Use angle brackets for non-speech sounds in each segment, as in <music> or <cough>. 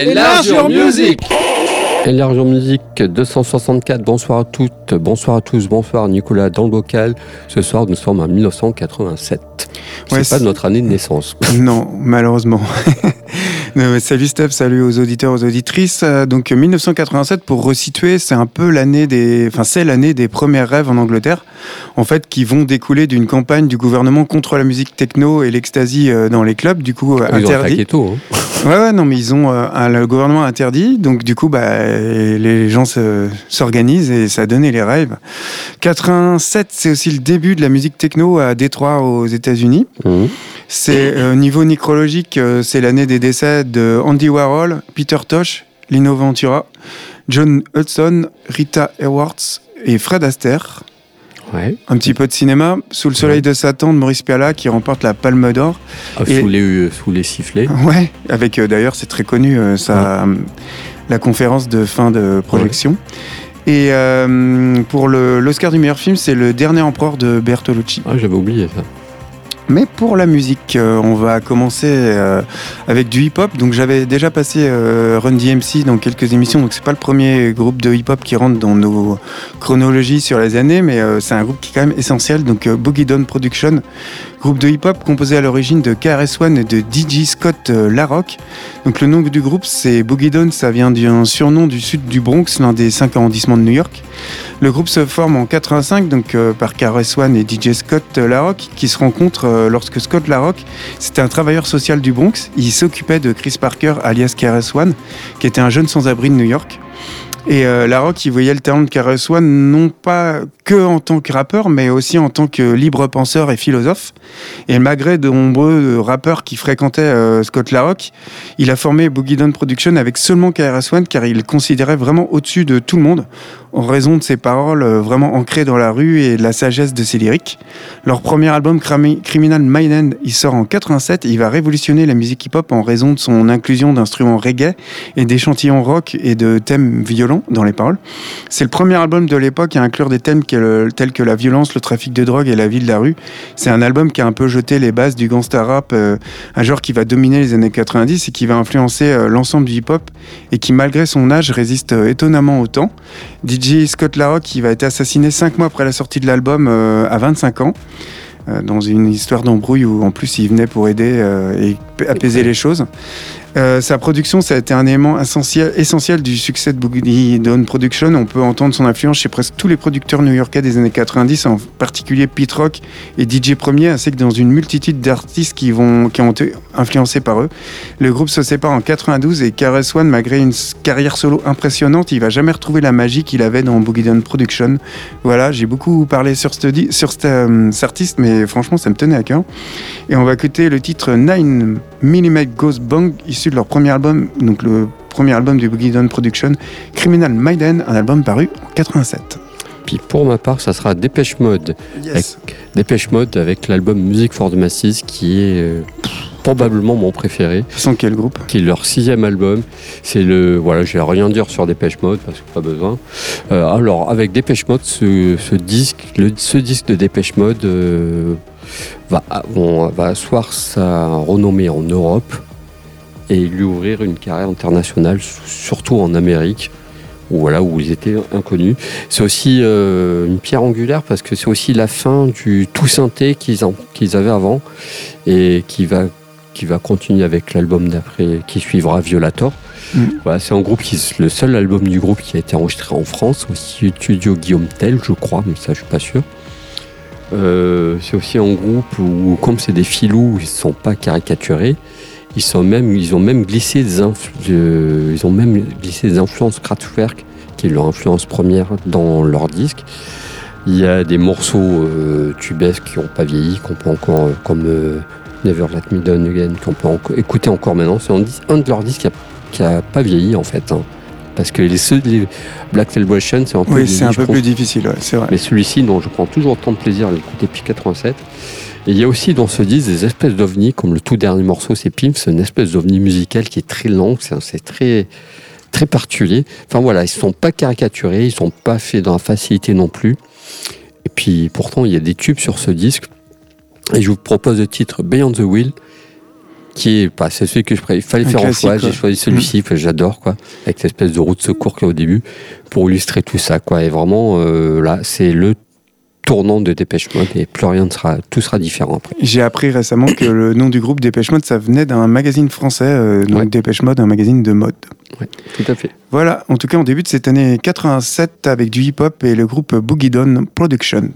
Enlargeur Music Music 264, bonsoir à toutes, bonsoir à tous, bonsoir Nicolas dans le bocal. Ce soir, nous sommes en 1987. Ouais, c'est pas notre année de naissance. Non, malheureusement. <laughs> Salut Steph, salut aux auditeurs, aux auditrices. Euh, Donc 1987, pour resituer, c'est un peu l'année des, enfin c'est l'année des premiers rêves en Angleterre, en fait, qui vont découler d'une campagne du gouvernement contre la musique techno et l'ecstasy euh, dans les clubs, du coup euh, Ils ont interdit. tôt. hein. <laughs> Ouais, ouais, non, mais ils ont euh, le gouvernement interdit, donc du coup, bah, les gens se- s'organisent et ça a donné les rêves. 87, c'est aussi le début de la musique techno à Détroit aux États-Unis. Mhm. C'est euh, niveau nécrologique, euh, c'est l'année des décès de Andy Warhol, Peter Tosh, Lino Ventura, John Hudson, Rita Hayworth et Fred Astaire. Ouais. Un petit peu de cinéma, Sous le soleil de Satan de Maurice Pialat qui remporte la Palme d'Or. Ah, Et- Sous, les, euh, sous les sifflets. <laughs> Ouais, avec euh, d'ailleurs, c'est très connu, euh, ça, euh, la conférence de fin de projection. Et euh, pour l'Oscar du meilleur film, c'est le dernier empereur de Bertolucci. Ah, j'avais oublié ça. Mais pour la musique, euh, on va commencer euh, avec du hip-hop. Donc j'avais déjà passé euh, Run DMC dans quelques émissions, donc c'est pas le premier groupe de hip-hop qui rentre dans nos chronologies sur les années, mais c'est un groupe qui est quand même essentiel. Donc Boogie Down Production, groupe de hip-hop composé à l'origine de KRS-One et de DJ Scott Larocque. Donc le nom du groupe c'est Boogie Down, ça vient d'un surnom du sud du Bronx, l'un des cinq arrondissements de New York. Le groupe se forme en 85 donc par KRS-One et DJ Scott Larocque qui se rencontrent lorsque Scott Larocque c'était un travailleur social du Bronx. Il s'occupait de Chris Parker alias KRS-One qui était un jeune sans-abri de New York. Et euh, Larocque, il voyait le talent de KRS-One non pas que en tant que rappeur, mais aussi en tant que libre penseur et philosophe. Et malgré de nombreux euh, rappeurs qui fréquentaient euh, Scott Larocque, il a formé Boogie Down Production avec seulement KRS-One car il considérait vraiment au-dessus de tout le monde en raison de ses paroles euh, vraiment ancrées dans la rue et de la sagesse de ses lyriques. Leur premier album Criminal Mind End, il sort en 87 et il va révolutionner la musique hip-hop en raison de son inclusion d'instruments reggae et d'échantillons rock et de thèmes violents dans les paroles. C'est le premier album de l'époque à inclure des thèmes que- tels que la violence, le trafic de drogue et la vie de la rue. C'est un album qui a un peu jeté les bases du gangsta rap, euh, un genre qui va dominer les années 90 et qui va influencer euh, l'ensemble du hip-hop et qui, malgré son âge, résiste euh, étonnamment au temps. DJ Scott Larocque, qui va être assassiné cinq mois après la sortie de l'album à 25 ans, dans une histoire d'embrouille où en plus il venait pour aider euh, et apaiser les choses. Euh, sa production, ça a été un élément essentiel, du succès de Boogie Down Production. On peut entendre son influence chez presque tous les producteurs new-yorkais des années 90, en particulier Pete Rock et DJ Premier, ainsi que dans une multitude d'artistes qui, vont, qui ont été influencés par eux. Le groupe se sépare en 92 et KRS One, malgré une carrière solo impressionnante, il va jamais retrouver la magie qu'il avait dans Boogie Down Production. Voilà, j'ai beaucoup parlé sur, sur cet, euh, cet artiste, mais franchement, ça me tenait à cœur. Et on va écouter le titre 9 mm Ghost Bang, issu de leur premier album, donc le premier album du Boogie Down Production, Criminal Maiden, un album paru en 87. Puis pour ma part, ça sera Dépêche Mode. Yes. Dépêche Mode avec l'album Music for the Masses qui est euh, probablement mon préféré. Sans quel groupe qui est leur sixième album. C'est le voilà, je vais rien dire sur Dépêche Mode parce que pas besoin. Euh, alors avec Dépêche Mode, ce, ce disque, le- ce disque de Dépêche Mode euh, va, on va asseoir sa renommée en Europe et lui ouvrir une carrière internationale, surtout en Amérique. Où, voilà, où ils étaient inconnus. C'est aussi euh, une pierre angulaire parce que c'est aussi la fin du tout synthé qu'ils en- qu'ils avaient avant et qui va qui va continuer avec l'album d'après qui suivra Violator. Mm. Voilà, c'est un groupe qui le seul album du groupe qui a été enregistré en France, au studio Guillaume Tell, je crois, mais ça je suis pas sûr. Euh, c'est aussi un groupe où, comme c'est des filous, ils sont pas caricaturés. Ils ont même glissé des, des influences Kraftwerk, qui est leur influence première dans leur disque. Il y a des morceaux euh, tubesques qui n'ont pas vieilli, euh, comme euh, Never Let Me Down Again, qu'on peut écouter encore maintenant. C'est un, de leurs disques qui a, pas vieilli en fait. hein. Parce que les, ceux, les Black Celebration, c'est un peu Oui, c'est un peu plus difficile, ouais, c'est vrai. Mais celui-ci, dont je prends toujours autant de plaisir à l'écouter depuis 87. Et il y a aussi dans ce disque des espèces d'ovnis, comme le tout dernier morceau, c'est Pimp, c'est une espèce d'ovni musical qui est très c'est c'est très, très particulier. Enfin voilà, ils sont pas caricaturés, ils sont pas faits dans la facilité non plus. Et puis pourtant, il y a des tubes sur ce disque. Et je vous propose le titre Beyond the Wheel, qui est, bah, c'est celui que je préfère. Il fallait Un faire un choix. J'ai choisi celui-ci. Enfin, J'adore, quoi. Avec cette espèce de roue de secours qu'il y a au début pour illustrer tout ça, quoi. Et vraiment, euh, là, c'est le tournant de Dépêche Mode et plus rien ne sera, tout sera différent après. J'ai appris récemment que le nom du groupe Dépêche Mode, ça venait d'un magazine français, euh, donc Ouais. Dépêche Mode, un magazine de mode. Tout à fait. Voilà, en tout cas, on débute cette année 87 avec du hip-hop et le groupe Boogie Down Production.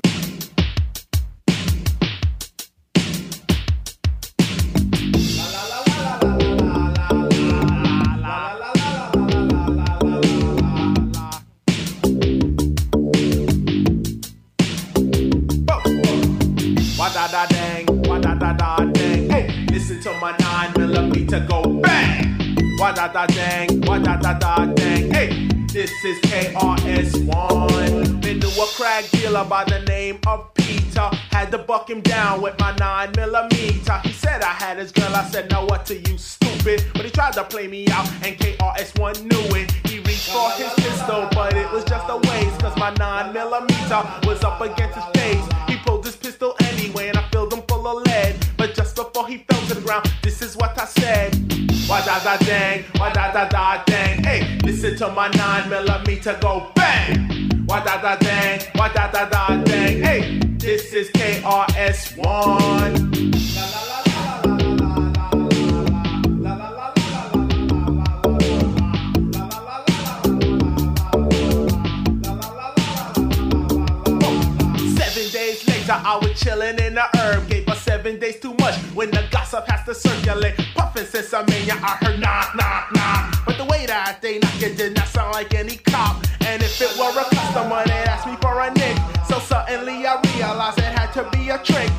This is KRS1. Been to a crack dealer by the name of Peter. Had to buck him down with my nine millimeter. He said I had his girl. I said, now what to you, stupid? But he tried to play me out, and KRS1 knew it. He reached for his pistol, but it was just a waste. Cause my nine millimeter was up against his face. He pulled his pistol anyway, and I filled him full of lead. But just before he fell to the ground, this is what I said. Wah da da dang, wah da da da dang. Hey, listen to my nine millimeter go bang. Wah da da dang, wah da da da dang. Hey, this is KRS1. Seven days later, I was chilling in the herb. Gave seven days too much when the gossip has to circulate. Puffin' since I mean I heard knock, knock, knock. But the way that they knock it did not sound like any cop. And if it were a customer, they'd ask me for a nick. So suddenly I realized it had to be a trick.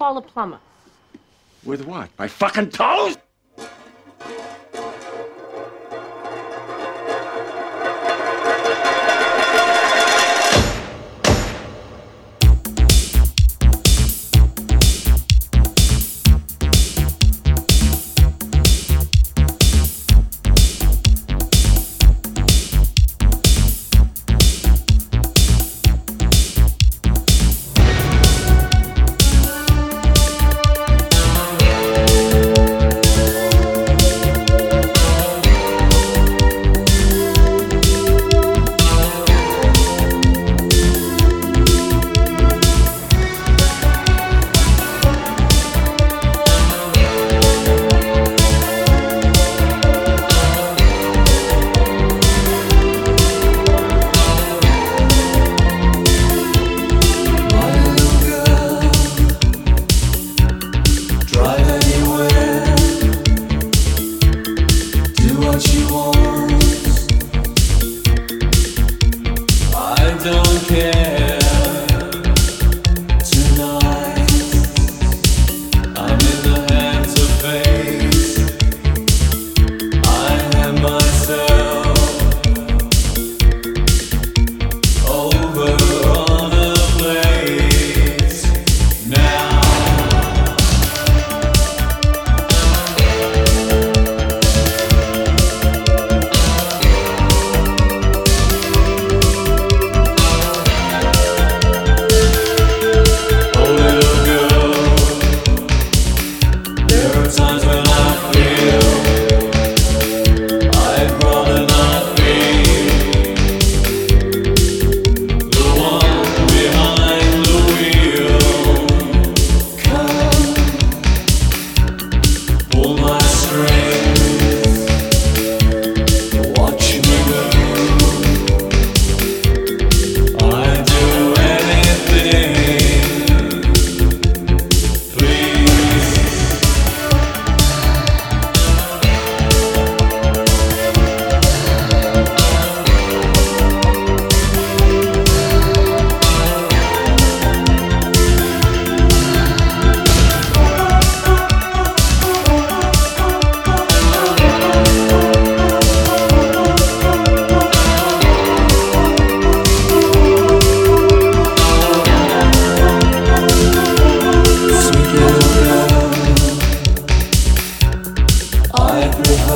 Call a plumber? With what? My fucking toes?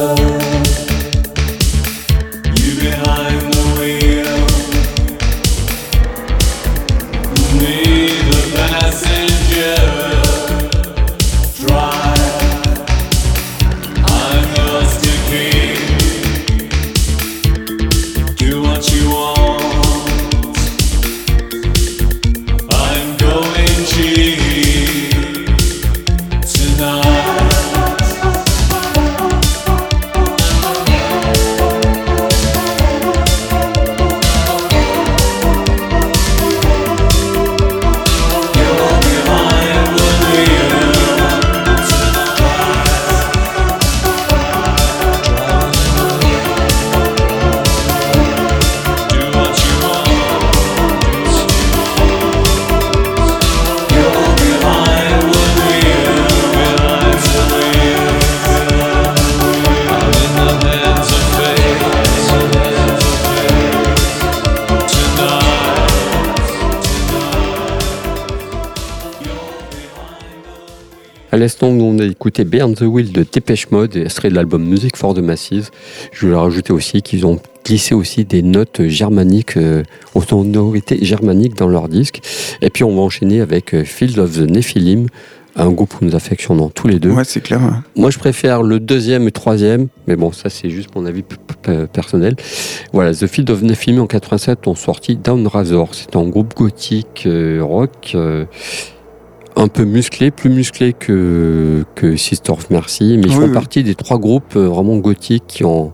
love. Burn the Wheel de Dépêche Mode, extrait de l'album Music for the Masses. Je voulais rajouter aussi qu'ils ont glissé aussi des notes germaniques, euh, aux sonorités germaniques dans leur disque. Et puis on va enchaîner avec euh, Field of the Nephilim, un groupe que nous affectionnons tous les deux. Ouais, c'est clair. ouais. Moi, je préfère le deuxième et troisième, mais bon, ça, c'est juste mon avis personnel. Voilà, The Field of Nephilim en 87 ont sorti Down Razor. C'est un groupe gothique euh, rock euh, un peu musclé, plus musclé que, que Sister of Mercy, mais ils Oui, font oui. partie des trois groupes euh, vraiment gothiques qui ont,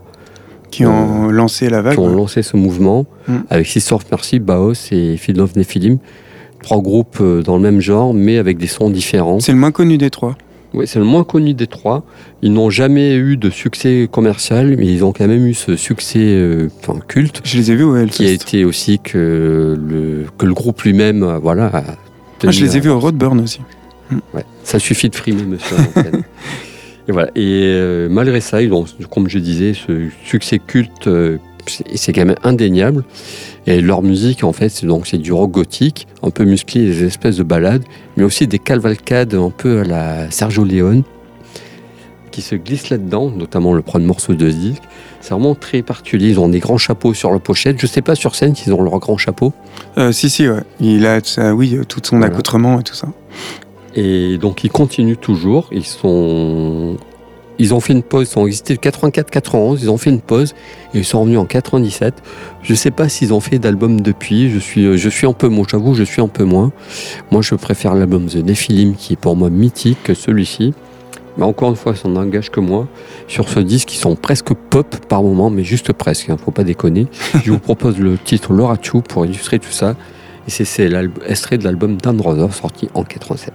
Qui ont lancé la vague. qui ont lancé ce mouvement Mm. avec Sister of Mercy, Baos et Field of Nephilim. Trois groupes euh, dans le même genre, mais avec des sons différents. C'est le moins connu des trois. Oui, c'est le moins connu des trois. Ils n'ont jamais eu de succès commercial, mais ils ont quand même eu ce succès euh, enfin, culte, Je les ai vus au qui a été aussi que le, que le groupe lui-même, euh, voilà. a Ah, je les ai vus au Roadburn aussi. Ouais, ça suffit de frimer, monsieur. <laughs> et voilà. Et euh, malgré ça, ils ont, comme je disais, ce succès culte, euh, c'est quand même indéniable. Et leur musique, en fait, c'est donc c'est du rock gothique, un peu musclé, des espèces de balades, mais aussi des cavalcades un peu à la Sergio Leone, qui se glissent là-dedans, notamment le premier morceau de ce disque. C'est vraiment très particulier. Ils ont des grands chapeaux sur la pochette. Je sais pas sur scène s'ils ont leurs grands chapeaux. Euh, si, si, ouais. Il a, oui, euh, tout son Voilà. accoutrement et tout ça. Et donc ils continuent toujours. Ils sont, ils ont fait une pause. Ils ont existé de 84-91. Ils ont fait une pause et ils sont revenus en 97. Je sais pas s'ils ont fait d'album depuis. Je suis, je suis un peu moins. J'avoue, je suis un peu moins. Moi, je préfère l'album The Nephilim qui est pour moi mythique que celui-ci. Mais encore une fois, ça n'engage que moi. Sur ce disque, ils sont presque pop par moment, mais juste presque. Hein, faut pas déconner. <laughs> je vous propose le titre Laura Chou pour illustrer tout ça. Et c'est- l'extrait de l'album Dan Rother sorti en 87.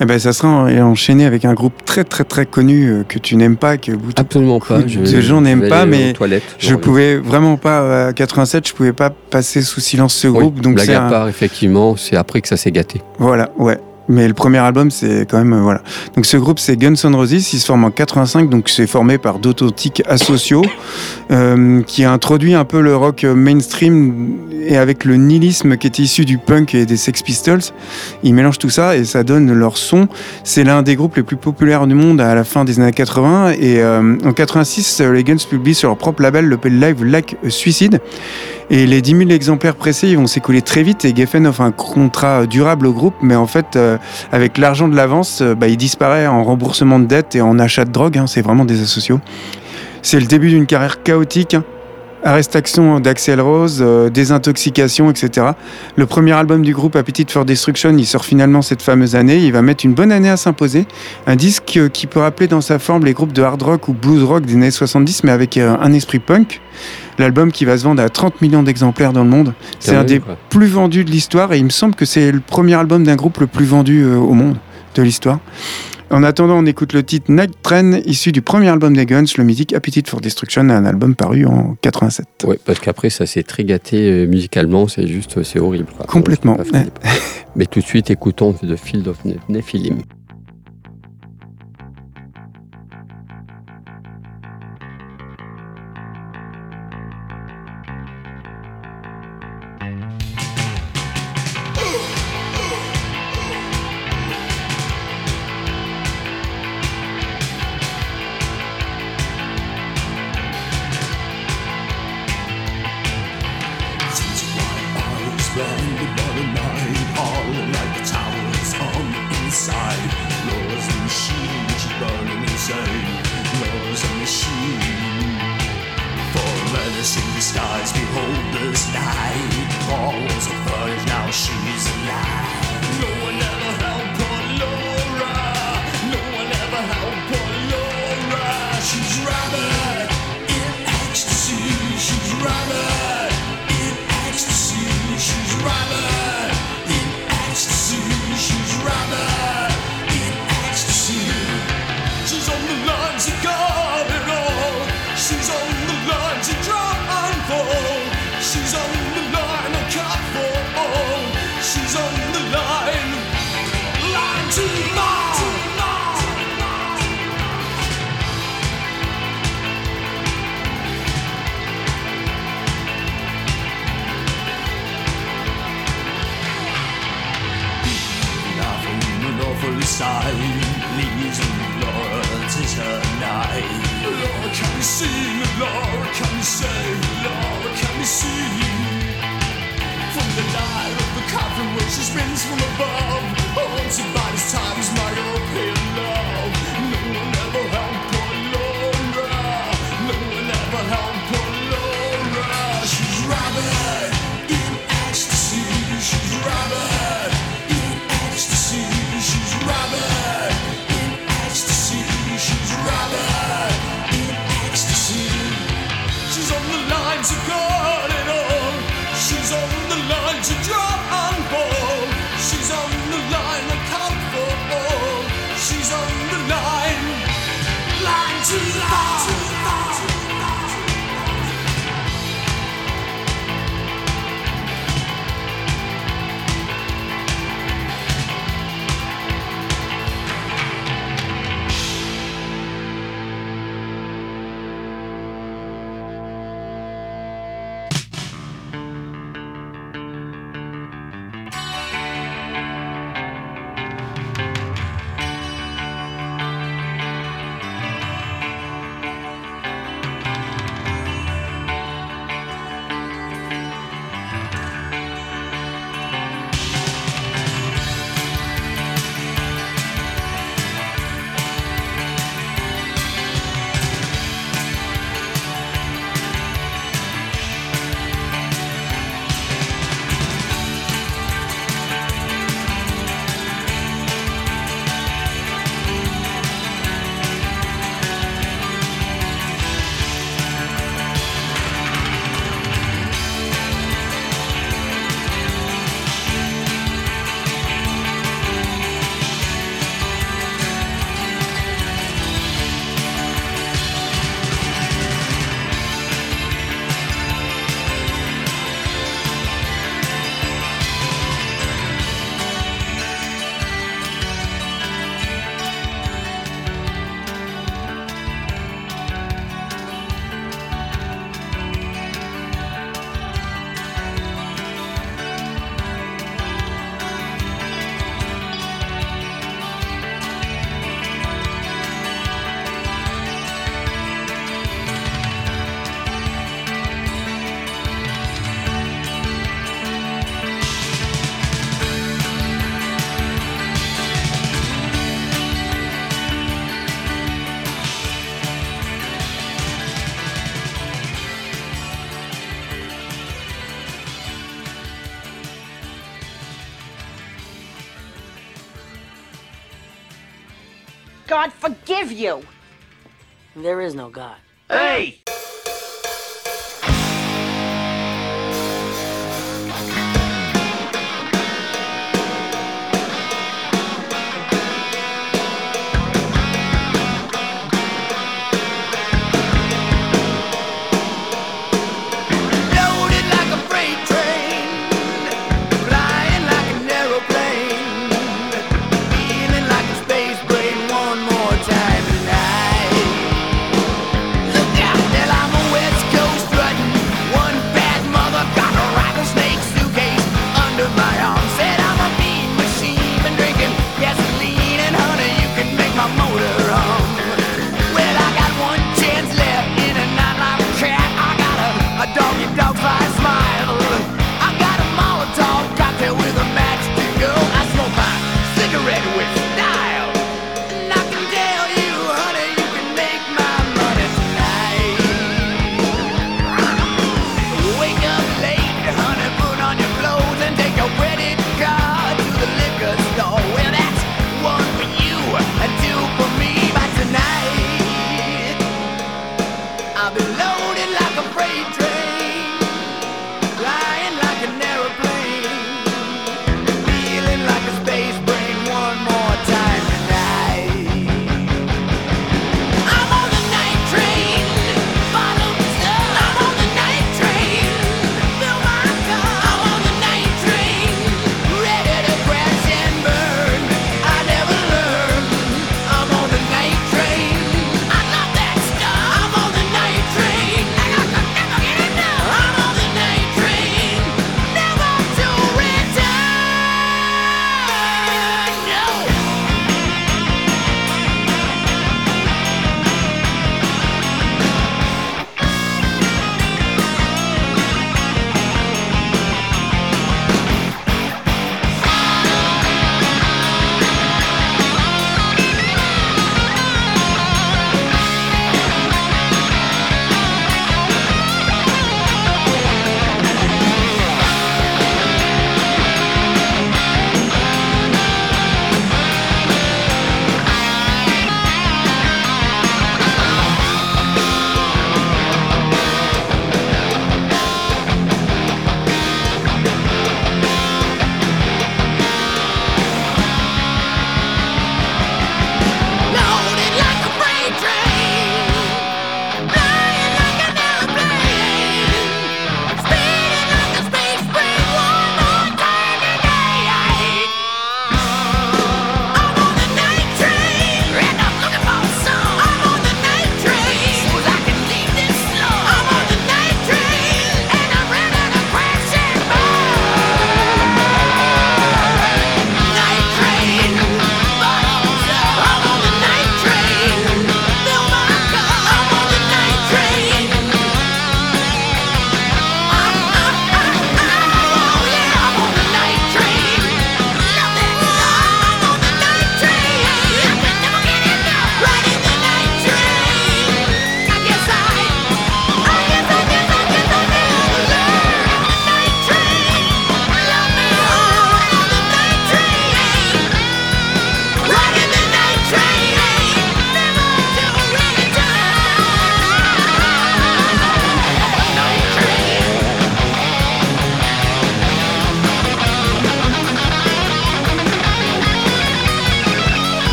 Eh ben, ça sera en- enchaîné avec un groupe très très très connu euh, que tu n'aimes pas, que Absolument pas. de gens n'aiment pas, mais Je pouvais vraiment pas, à 87, je pouvais pas passer sous silence ce oui, groupe. donc blague un- part, effectivement, c'est après que ça s'est gâté. Voilà, ouais. Mais le premier album, c'est quand même. euh, voilà. Donc ce groupe, c'est Guns N' Roses. Il se forme en 85, donc c'est formé par d'authentiques asociaux, euh, qui a introduit un peu le rock mainstream et avec le nihilisme qui était issu du punk et des Sex Pistols. Ils mélangent tout ça et ça donne leur son. C'est l'un des groupes les plus populaires du monde à la fin des années 80. Et euh, en 86, euh, les Guns publient sur leur propre label le live Like Suicide. Et les 10 000 exemplaires pressés, ils vont s'écouler très vite. Et Geffen offre un contrat durable au groupe, mais en fait, euh, avec l'argent de l'avance, euh, bah, il disparaît en remboursement de dettes et en achat de drogue. hein. c'est vraiment des asociaux. C'est le début d'une carrière chaotique. hein. Arrestation d'Axel Rose, euh, désintoxication, etc. Le premier album du groupe, Appetite for Destruction, il sort finalement cette fameuse année. Il va mettre une bonne année à s'imposer. Un disque euh, qui peut rappeler dans sa forme les groupes de hard rock ou blues rock des années 70, mais avec euh, un esprit punk. L'album qui va se vendre à 30 millions d'exemplaires dans le monde. C'est un des quoi. plus vendus de l'histoire et il me semble que c'est le premier album d'un groupe le plus vendu au monde de l'histoire. En attendant, on écoute le titre Night Train, issu du premier album des Guns, le mythique Appetite for Destruction, un album paru en 87. Ouais, parce qu'après, ça s'est très gâté euh, musicalement, c'est juste, c'est horrible. quoi. Complètement. <laughs> Mais tout de suite, écoutons The Field of Ne- Nephilim. Laura God forgive you! There is no God. Hey!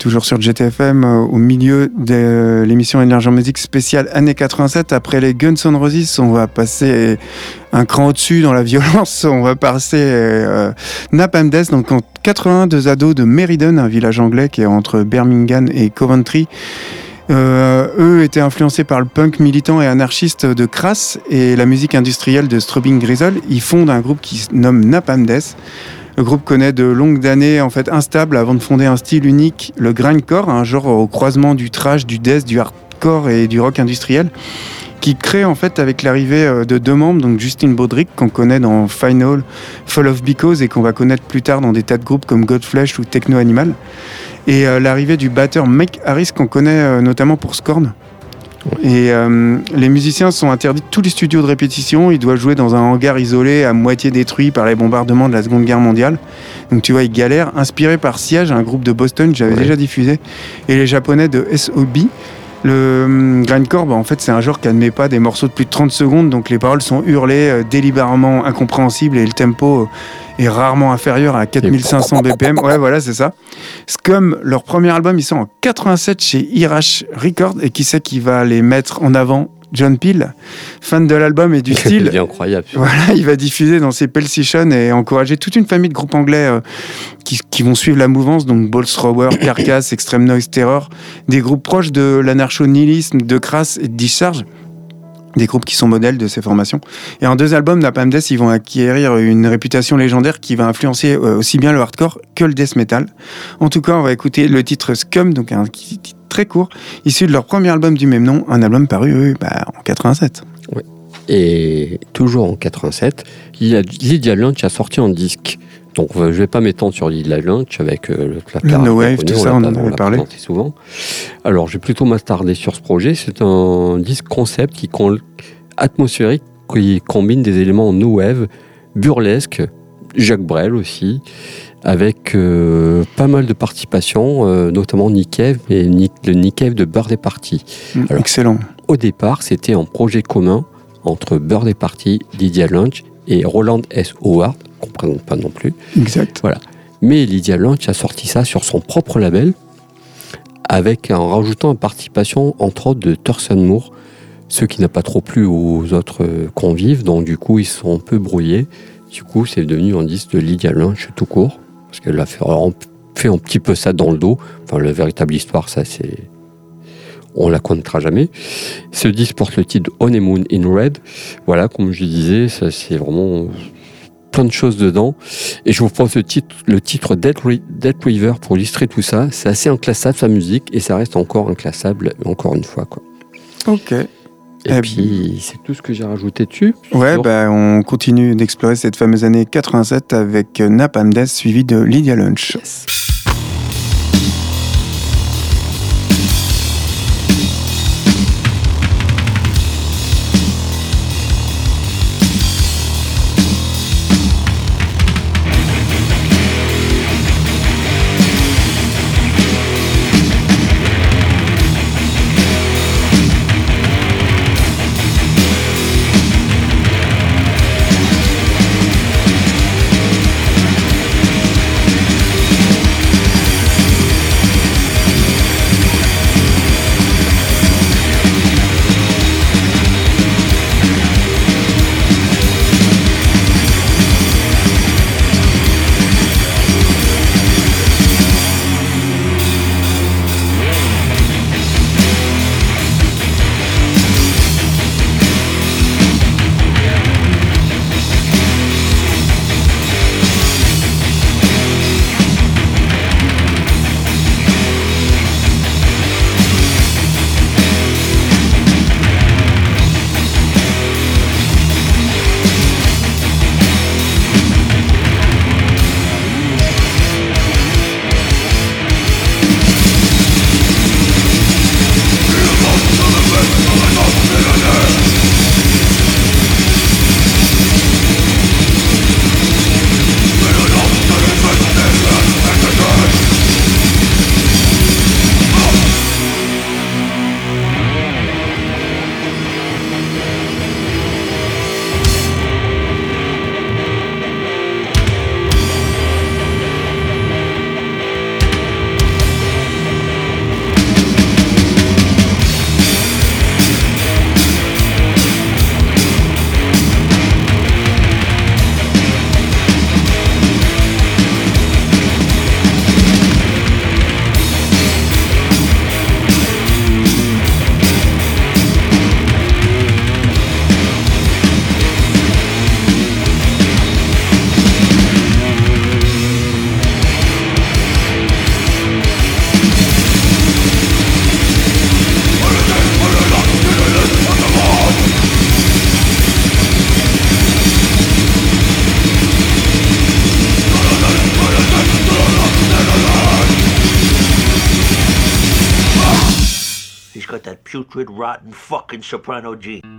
toujours sur GTFM, euh, au milieu de l'émission Énergie en musique spéciale années 87. Après les Guns N' Roses, on va passer un cran au-dessus dans la violence. <laughs> On va passer euh, Napalm Death, donc en 82 ados de Meriden, un village anglais qui est entre Birmingham et Coventry. Euh, eux étaient influencés par le punk militant et anarchiste de Crass et la musique industrielle de Strobing Grizzle. Ils fondent un groupe qui se nomme Napalm Death. Le groupe connaît de longues années en fait instables avant de fonder un style unique, le grindcore, un genre au croisement du trash, du death, du hardcore et du rock industriel qui crée en fait avec l'arrivée euh, de deux membres, donc Justine Baudric qu'on connaît dans Final, Fall of Because et qu'on va connaître plus tard dans des tas de groupes comme Godflesh ou Techno Animal, et euh, l'arrivée du batteur Mike Harris qu'on connaît euh, notamment pour Scorn. Et euh, les musiciens sont interdits de tous les studios de répétition. Ils doivent jouer dans un hangar isolé à moitié détruit par les bombardements de la Seconde Guerre mondiale. Donc tu vois, ils galèrent. Inspiré par Siege, un groupe de Boston que j'avais Ouais. déjà diffusé, et les Japonais de SOB. Le hum, grindcore, bah, en fait, c'est un genre qui admet pas des morceaux de plus de 30 secondes, donc les paroles sont hurlées, euh, délibérément incompréhensibles et le tempo euh, est rarement inférieur à 4500 BPM. Ouais, voilà, c'est ça. Scum, leur premier album, ils sont en 87 chez Irash Records, et qui sait qui va les mettre en avant John Peel, fan de l'album et du <laughs> style. C'est incroyable. Voilà, il va diffuser dans ses Pale Sessions et encourager toute une famille de groupes anglais euh, qui, qui vont suivre la mouvance, donc Balls Thrower, <coughs> Carcass, Extreme Noise Terror, des groupes proches de l'anarcho-nihilisme, de Crass et de Discharge. Des groupes qui sont modèles de ces formations. Et en deux albums, Napalm Death, ils vont acquérir une réputation légendaire qui va influencer euh, aussi bien le hardcore que le death metal. En tout cas, on va écouter le titre Scum, donc un titre très court, issu de leur premier album du même nom, un album paru bah, en 87. Et toujours en 87, Lydia Lunch a sorti un disque. Donc euh, je vais pas m'étendre sur Lydia Lunch avec euh, le placard. No Wave, tout ça, l'a on en avait l'a parlé. souvent. Alors je vais plutôt m'attarder sur ce projet. C'est un disque concept qui atmosphérique qui combine des éléments no wave, burlesque, Jacques Brel aussi, avec euh, pas mal de participations, euh, notamment Nick Cave et le Nick Cave de Birthday Party. Mm, Alors, Excellent. Au départ, c'était un projet commun entre Birthday Party, Lydia Lunch et Roland S. Howard, qu'on ne présente pas non plus. Exact. Mais Lydia Lunch a sorti ça sur son propre label, avec en rajoutant une participation entre autres de Thurston Moore, ce qui n'a pas trop plu aux autres euh, convives, donc du coup ils sont un peu brouillés. Du coup, c'est devenu un disque de Lydia Lunch tout court, parce qu'elle a fait, fait un petit peu ça dans le dos. Enfin, la véritable histoire, ça c'est. On la connaîtra jamais. Ce disque porte le titre Honeymoon in Red. Voilà, comme je disais, ça c'est vraiment plein de choses dedans. Et je vous propose le titre, le Dead River pour illustrer tout ça. C'est assez inclassable sa musique et ça reste encore inclassable encore une fois. Quoi. Ok. Et Eh puis c'est tout ce que j'ai rajouté dessus. Ouais, bah, on continue d'explorer cette fameuse année 87 avec euh, Napalm Death suivi de Lydia Lunch. Yes. in soprano G.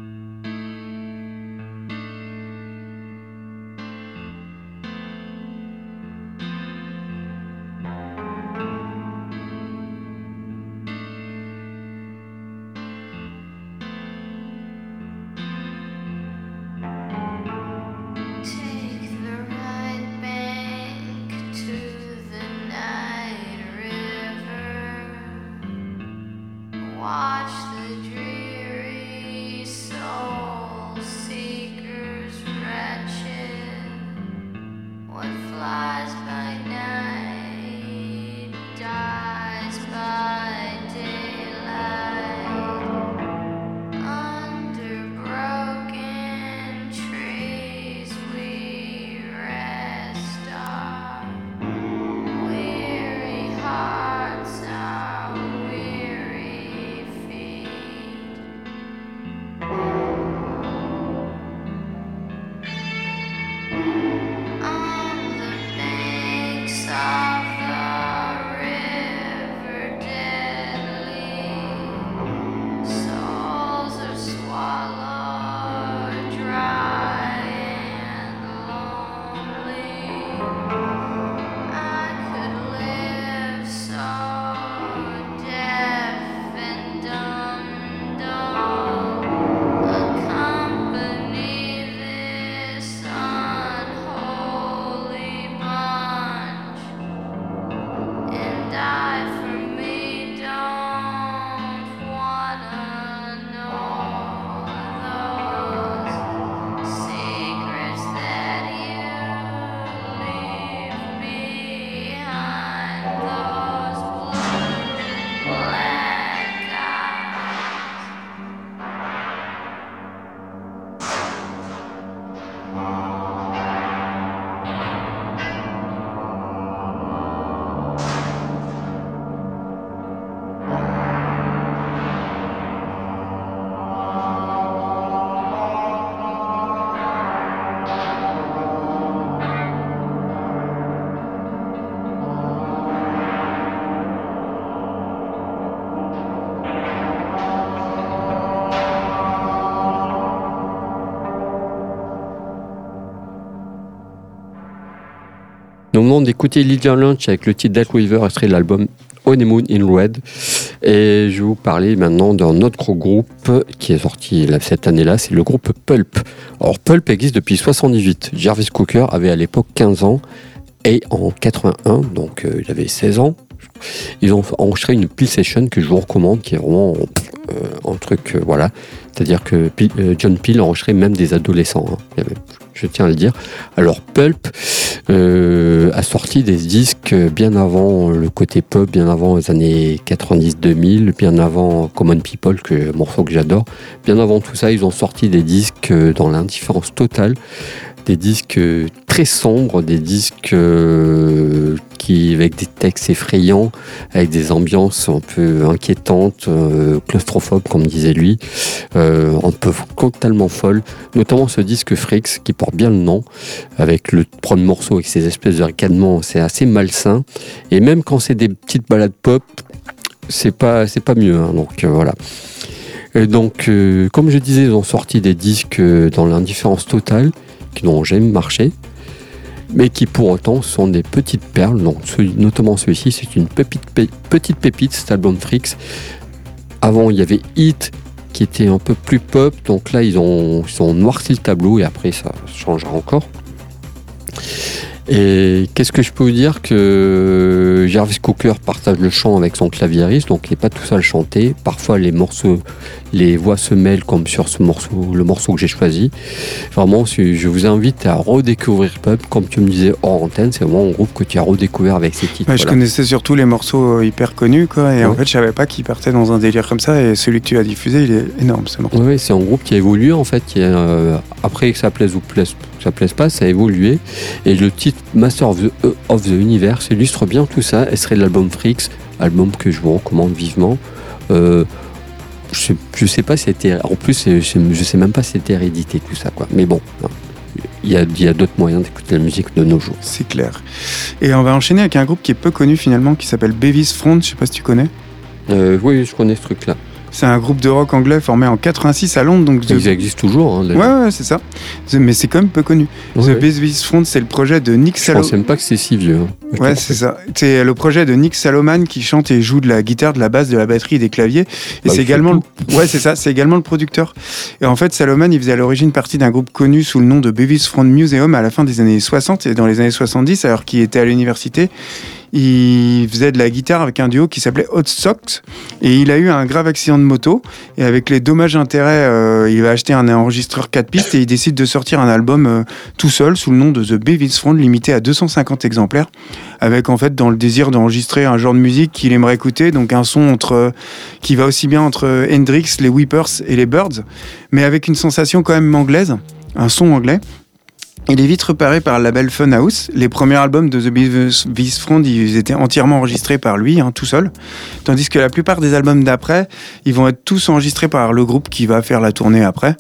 D'écouter Lydia Lunch avec le titre Death Weaver, extrait de l'album Honeymoon in Red. Et je vais vous parler maintenant d'un autre groupe qui est sorti cette année-là, c'est le groupe Pulp. Alors Pulp existe depuis 78. Jarvis Cooker avait à l'époque 15 ans et en 81, donc euh, il avait 16 ans, ils ont enregistré une Session que je vous recommande, qui est vraiment euh, un truc, euh, voilà. C'est-à-dire que euh, John Peel enregistrait même des adolescents. hein. Il je tiens à le dire. Alors Pulp euh, a sorti des disques bien avant le côté pop, bien avant les années 90-2000, bien avant Common People, que morceau que j'adore. Bien avant tout ça, ils ont sorti des disques euh, dans l'indifférence totale, des disques euh, très sombres, des disques qui avec des textes effrayants, avec des ambiances un peu inquiétantes, claustrophobes comme disait lui, un peu totalement folles, notamment ce disque Frix qui porte bien le nom, avec le premier morceau avec ces espèces de ricanements, c'est assez malsain, et même quand c'est des petites balades pop, c'est pas c'est pas mieux, hein, donc euh, voilà. Donc, euh, comme je disais, ils ont sorti des disques euh, dans l'indifférence totale, qui n'ont jamais marché, mais qui pour autant sont des petites perles. Donc, notamment celui-ci, c'est une pépite, pé- petite pépite, cet album Frix. Avant, il y avait Hit, qui était un peu plus pop, donc là, ils ont, ils ont noirci le tableau, et après, ça changera encore. Et qu'est-ce que je peux vous dire que Jarvis Cooker partage le chant avec son claviériste, donc il n'est pas tout seul chanter. Parfois les morceaux, les voix se mêlent comme sur ce morceau, le morceau que j'ai choisi. Vraiment, je vous invite à redécouvrir Pub, comme tu me disais hors antenne, c'est vraiment un groupe que tu as redécouvert avec ces titres. Ouais, Je voilà. connaissais surtout les morceaux euh, hyper connus, quoi, et en fait, je savais pas qu'ils partaient dans un délire comme ça, et celui que tu as diffusé, il est énorme, ce morceau. Oui, oui, c'est un groupe qui a évolué en fait. Qui a, euh, après que ça plaise ou plaise, que ça plaise pas, ça a évolué. Et le titre Master of the, of the Universe illustre bien tout ça. Et serait l'album Freaks, album que je vous recommande vivement. Euh, je, je sais pas si c'était. En plus, je, je sais même pas si c'était hérédité tout ça, quoi. Mais bon, hein, il y a, il y a d'autres moyens d'écouter la musique de nos jours. C'est clair. Et on va enchaîner avec un groupe qui est peu connu finalement, qui s'appelle Bevis Front, je sais pas si tu connais. Euh, oui, je connais ce truc-là. C'est un groupe de rock anglais formé en 86 à Londres. Donc The- Ils existent toujours. Hein, Ouais, c'est ça. The- Mais c'est quand même peu connu. Ouais. The Bass Front, c'est le projet de Nick Je Salo. pense même pas que c'est si vieux. hein. Je Ouais, c'est ça. C'est le projet de Nick Saloman qui chante et joue de la guitare, de la basse, de la batterie et des claviers. Et Bah, c'est également, le... ouais, c'est ça. C'est également le producteur. Et en fait, Saloman, il faisait à l'origine partie d'un groupe connu sous le nom de Beavis Front Museum à la fin des années 60 et dans les années 70, alors qu'il était à l'université. Il faisait de la guitare avec un duo qui s'appelait Hot Socks et il a eu un grave accident de moto et avec les dommages intérêts, euh, il va acheter un enregistreur 4 pistes et il décide de sortir un album euh, tout seul sous le nom de The Beavis Front limité à 250 exemplaires avec en fait dans le désir d'enregistrer un genre de musique qu'il aimerait écouter, donc un son entre euh, qui va aussi bien entre Hendrix, les Whippers et les Birds, mais avec une sensation quand même anglaise, un son anglais. Il est vite repéré par le label Funhouse. Les premiers albums de The Beavis Front, ils étaient entièrement enregistrés par lui, hein, tout seul. Tandis que la plupart des albums d'après, ils vont être tous enregistrés par le groupe qui va faire la tournée après.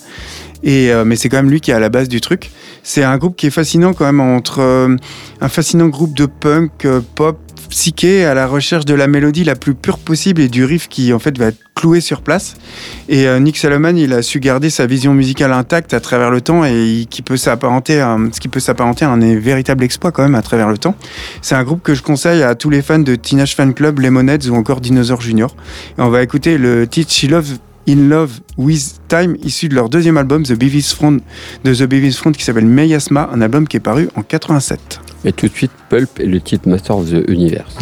Et, euh, mais c'est quand même lui qui est à la base du truc. C'est un groupe qui est fascinant quand même entre euh, un fascinant groupe de punk, euh, pop, psyché à la recherche de la mélodie la plus pure possible et du riff qui en fait va être cloué sur place. Et euh, Nick Salomon, il a su garder sa vision musicale intacte à travers le temps et qui peut s'apparenter à, ce qui peut s'apparenter à un véritable exploit quand même à travers le temps. C'est un groupe que je conseille à tous les fans de Teenage Fan Club, Lemonheads ou encore Dinosaur Junior. Et on va écouter le titre She Love In Love With Time, issu de leur deuxième album The Beavis Front, Front qui s'appelle Meyasma, un album qui est paru en 87. Et tout de suite, Pulp et le titre Master of the Universe.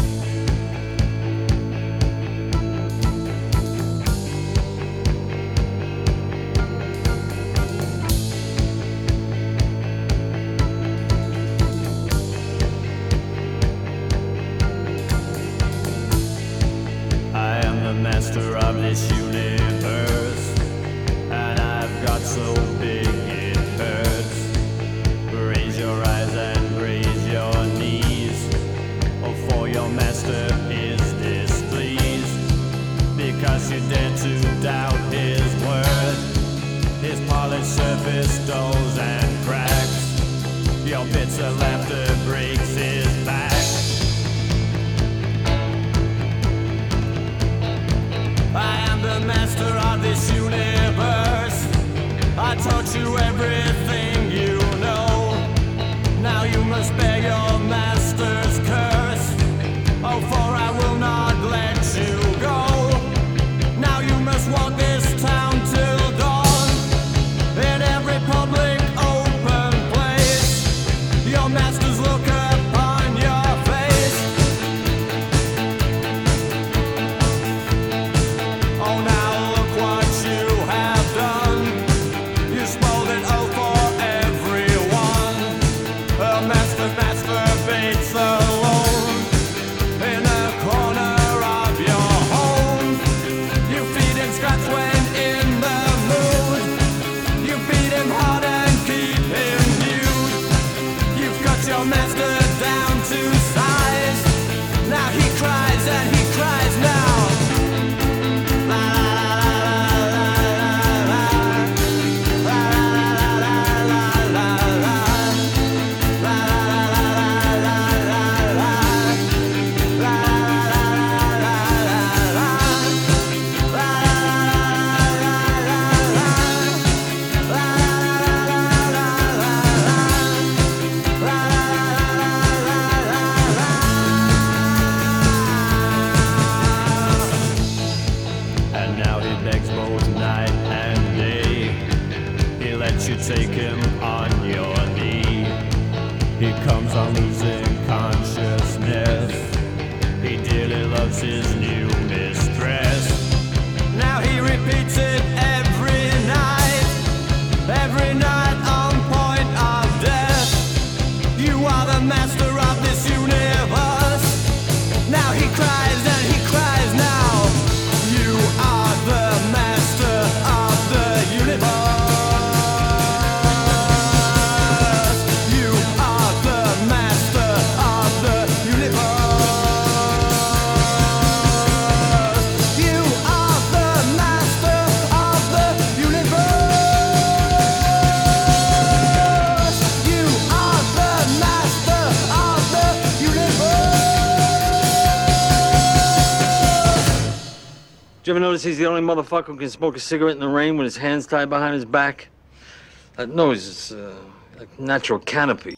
ever notice he's the only motherfucker who can smoke a cigarette in the rain with his hands tied behind his back? That noise is uh, like natural canopy.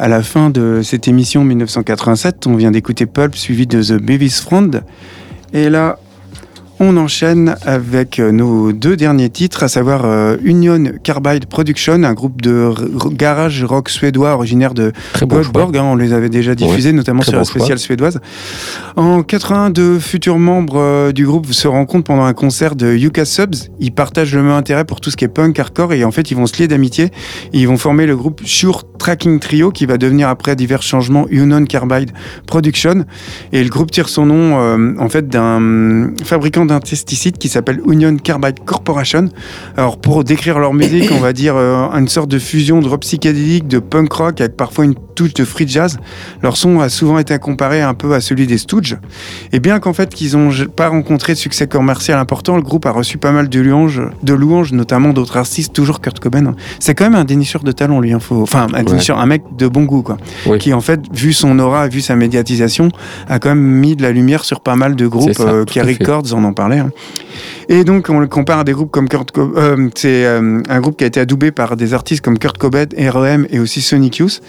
À la fin de cette émission 1987. On vient d'écouter Pulp suivi de The Beavis Friend. Et là, on enchaîne avec euh, nos deux derniers titres, à savoir euh, Union Carbide Production, un groupe de garage rock suédois originaire de bon. Göteborg. hein, on les avait déjà diffusés, notamment sur bon la spéciale suédoise. En 80, deux futurs membres euh, du groupe se rencontrent pendant un concert de Yuka Subs. Ils partagent le même intérêt pour tout ce qui est punk, hardcore, et en fait, ils vont se lier d'amitié. Ils vont former le groupe Sure Tracking Trio, qui va devenir après divers changements Union Carbide Production. Et le groupe tire son nom euh, en fait d'un fabricant d'insecticides qui s'appelle Union Carbide Corporation. Alors pour décrire leur musique, on va dire euh, une sorte de fusion de rock psychédélique, de punk rock avec parfois une touche de free jazz. Leur son a souvent été comparé un peu à celui des Stooges. Et bien qu'en fait qu'ils n'ont pas rencontré de succès commercial important, le groupe a reçu pas mal de louanges, notamment d'autres artistes, toujours Kurt Cobain. hein. C'est quand même un dénicheur de talent lui, hein, faut- enfin dénicheur, un mec de bon goût quoi, Oui. qui en fait vu son aura, vu sa médiatisation, a quand même mis de la lumière sur pas mal de groupes. Ça, euh, Kerry. Records en en parlait. hein. Et donc, on le compare à des groupes comme Kurt Cobain. euh, c'est euh, un groupe qui a été adoubé par des artistes comme Kurt Cobain, R.E.M. et aussi Sonic Youth.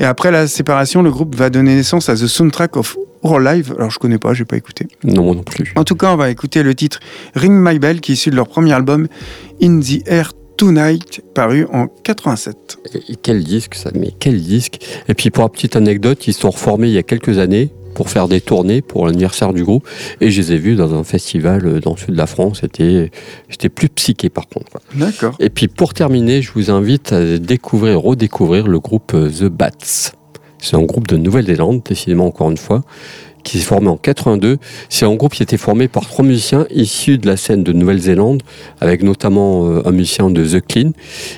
Et après la séparation, le groupe va donner naissance à The Soundtrack of Our Live. Alors, je connais pas, j'ai pas écouté. Non, moi non plus. En tout cas, on va écouter le titre Ring My Bell, qui est issu de leur premier album In the Air Tonight, paru en 87. Et quel disque ça Mais quel disque Et puis pour la petite anecdote, ils sont reformés il y a quelques années pour faire des tournées pour l'anniversaire du groupe et je les ai vus dans un festival euh, dans le sud de la France. C'était, j'étais plus psyché par contre. D'accord. Et puis pour terminer, je vous invite à découvrir, redécouvrir le groupe euh, The Bats. C'est un groupe de Nouvelle-Zélande, décidément encore une fois, qui s'est formé en 82. C'est un groupe qui était formé par trois musiciens issus de la scène de Nouvelle-Zélande, avec notamment euh, un musicien de The Clean.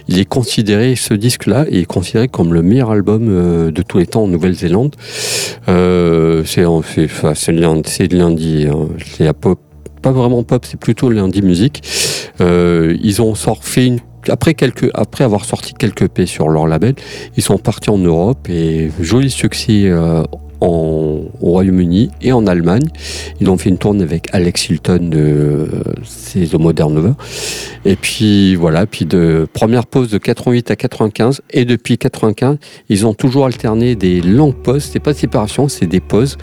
Il est considéré, ce disque-là, est considéré comme le meilleur album euh, de tous les temps en Nouvelle-Zélande. Euh, c'est de l'indie, hein. c'est pas vraiment pop, c'est plutôt l'indie musique. Euh, ils ont sort- fait une après, quelques, après avoir sorti quelques P sur leur label, ils sont partis en Europe et joli succès euh, en, au Royaume-Uni et en Allemagne. Ils ont fait une tournée avec Alex Hilton de euh, The Modern Lover. Et puis voilà, puis de première pause de 88 à 95 et depuis 95, ils ont toujours alterné des longues pauses. C'est pas de séparation, c'est des pauses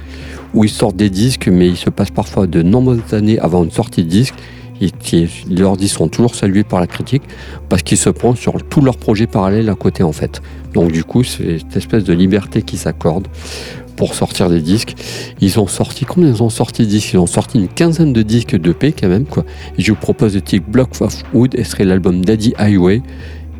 où ils sortent des disques, mais il se passe parfois de nombreuses années avant une sortie de disque. Et qui, leurs disques sont toujours salués par la critique parce qu'ils se prennent sur tous leurs projets parallèles à côté en fait. Donc du coup, c'est cette espèce de liberté qui s'accorde pour sortir des disques. Ils ont sorti, combien ils ont sorti de disques? Ils ont sorti une quinzaine de disques de P quand même je vous propose le titre Block of Wood, et ce serait l'album Daddy Highway,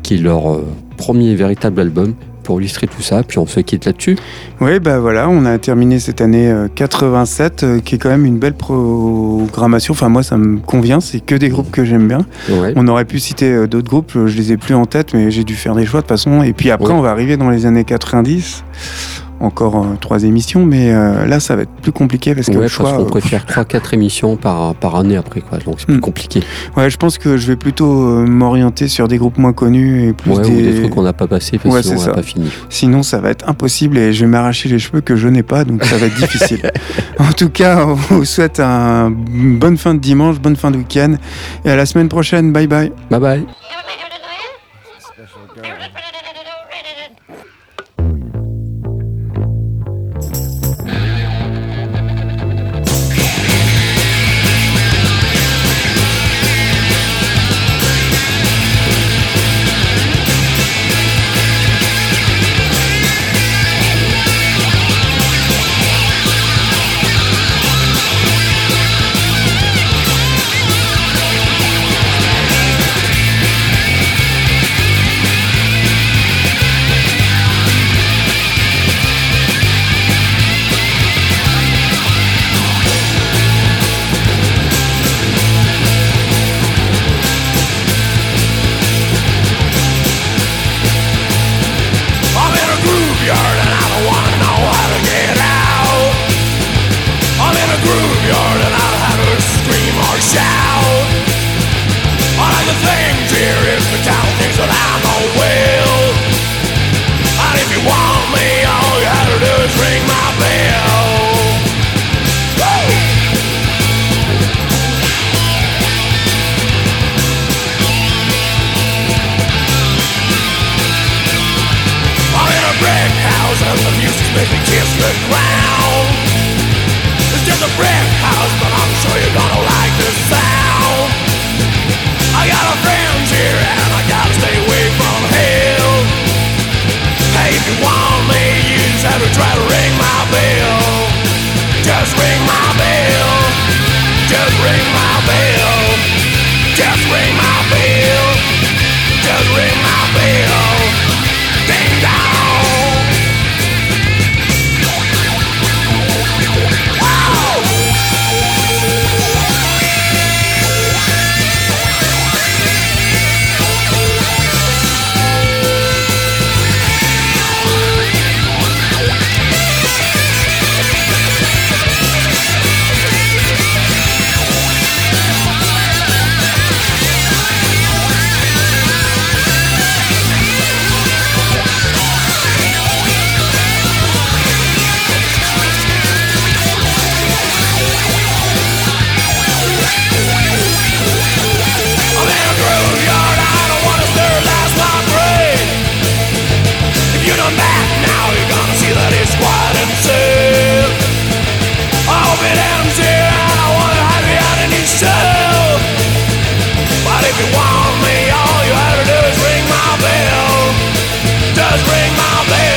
qui est leur euh, premier véritable album pour illustrer tout ça. Puis on se quitte là-dessus. Oui, bah voilà, on a terminé cette année euh, 87, euh, qui est quand même une belle programmation. Enfin, moi, ça me convient, c'est que des groupes que j'aime bien. Ouais. On aurait pu citer euh, d'autres groupes, euh, je les ai plus en tête, mais j'ai dû faire des choix de toute façon. Et puis après, on va arriver dans les années 90. Encore euh, trois émissions, mais euh, là, ça va être plus compliqué parce que Ouais, le parce choix. qu'on euh, préfère 3-4 émissions par, par année après, quoi. Donc c'est plus Hmm. compliqué. ouais, je pense que je vais plutôt m'orienter sur des groupes moins connus et plus Ouais, des... ou des trucs qu'on n'a pas passé parce Ouais, que sinon c'est on n'a pas fini. Sinon, ça va être impossible et je vais m'arracher les cheveux que je n'ai pas, donc ça va être difficile. <laughs> En tout cas, on vous souhaite un- une bonne fin de dimanche, bonne fin de week-end et à la semaine prochaine. Bye bye. Bye bye. Cause music music's me kiss the ground. It's just a brick house But I'm sure you're gonna like this empty I wanna out But if you want me all you have to do is ring my bell. Just ring my bell.